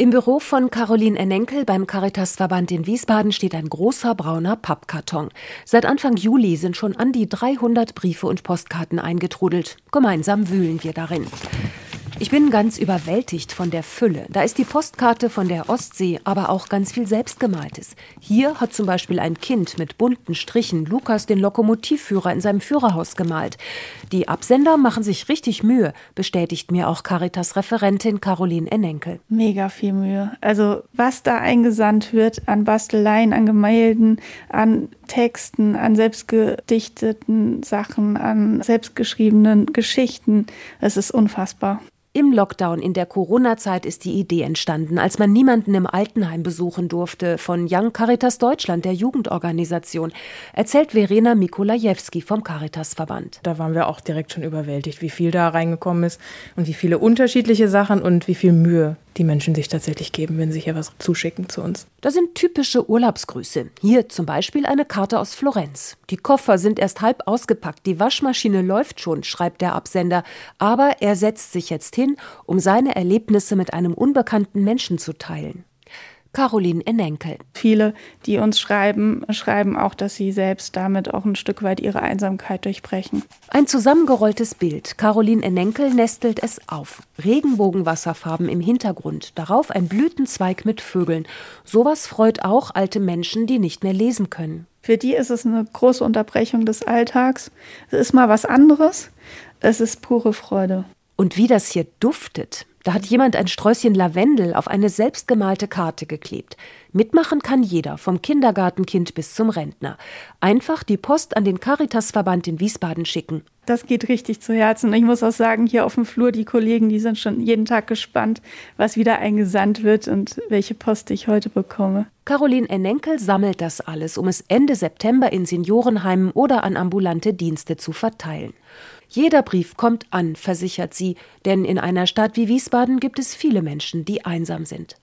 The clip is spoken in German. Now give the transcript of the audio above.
Im Büro von Caroline Ennenkel beim Caritasverband in Wiesbaden steht ein großer brauner Pappkarton. Seit Anfang Juli sind schon an die 300 Briefe und Postkarten eingetrudelt. Gemeinsam wühlen wir darin. Ich bin ganz überwältigt von der Fülle. Da ist die Postkarte von der Ostsee, aber auch ganz viel Selbstgemaltes. Hier hat zum Beispiel ein Kind mit bunten Strichen Lukas den Lokomotivführer in seinem Führerhaus gemalt. Die Absender machen sich richtig Mühe, bestätigt mir auch Caritas-Referentin Caroline Ennenkel. Mega viel Mühe. Also was da eingesandt wird an Basteleien, an Gemälden, an Texten, an selbstgedichteten Sachen, an selbstgeschriebenen Geschichten, es ist unfassbar. Im Lockdown in der Corona-Zeit ist die Idee entstanden, als man niemanden im Altenheim besuchen durfte, von Young Caritas Deutschland, der Jugendorganisation, erzählt Verena Mikolajewski vom Caritas-Verband. Da waren wir auch direkt schon überwältigt, wie viel da reingekommen ist und wie viele unterschiedliche Sachen und wie viel Mühe die Menschen sich tatsächlich geben, wenn sie hier was zuschicken zu uns. Das sind typische Urlaubsgrüße. Hier zum Beispiel eine Karte aus Florenz. Die Koffer sind erst halb ausgepackt, die Waschmaschine läuft schon, schreibt der Absender, aber er setzt sich jetzt hin, um seine Erlebnisse mit einem unbekannten Menschen zu teilen. Caroline Ennenkel. Viele, die uns schreiben, schreiben auch, dass sie selbst damit auch ein Stück weit ihre Einsamkeit durchbrechen. Ein zusammengerolltes Bild. Caroline Ennenkel nestelt es auf. Regenbogenwasserfarben im Hintergrund. Darauf ein Blütenzweig mit Vögeln. Sowas freut auch alte Menschen, die nicht mehr lesen können. Für die ist es eine große Unterbrechung des Alltags. Es ist mal was anderes. Es ist pure Freude. Und wie das hier duftet. Da hat jemand ein Sträußchen Lavendel auf eine selbstgemalte Karte geklebt. Mitmachen kann jeder, vom Kindergartenkind bis zum Rentner. Einfach die Post an den Caritasverband in Wiesbaden schicken. Das geht richtig zu Herzen. Ich muss auch sagen, hier auf dem Flur, die Kollegen, die sind schon jeden Tag gespannt, was wieder eingesandt wird und welche Post ich heute bekomme. Caroline Ennenkel sammelt das alles, um es Ende September in Seniorenheimen oder an ambulante Dienste zu verteilen. Jeder Brief kommt an, versichert sie, denn in einer Stadt wie Wiesbaden gibt es viele Menschen, die einsam sind.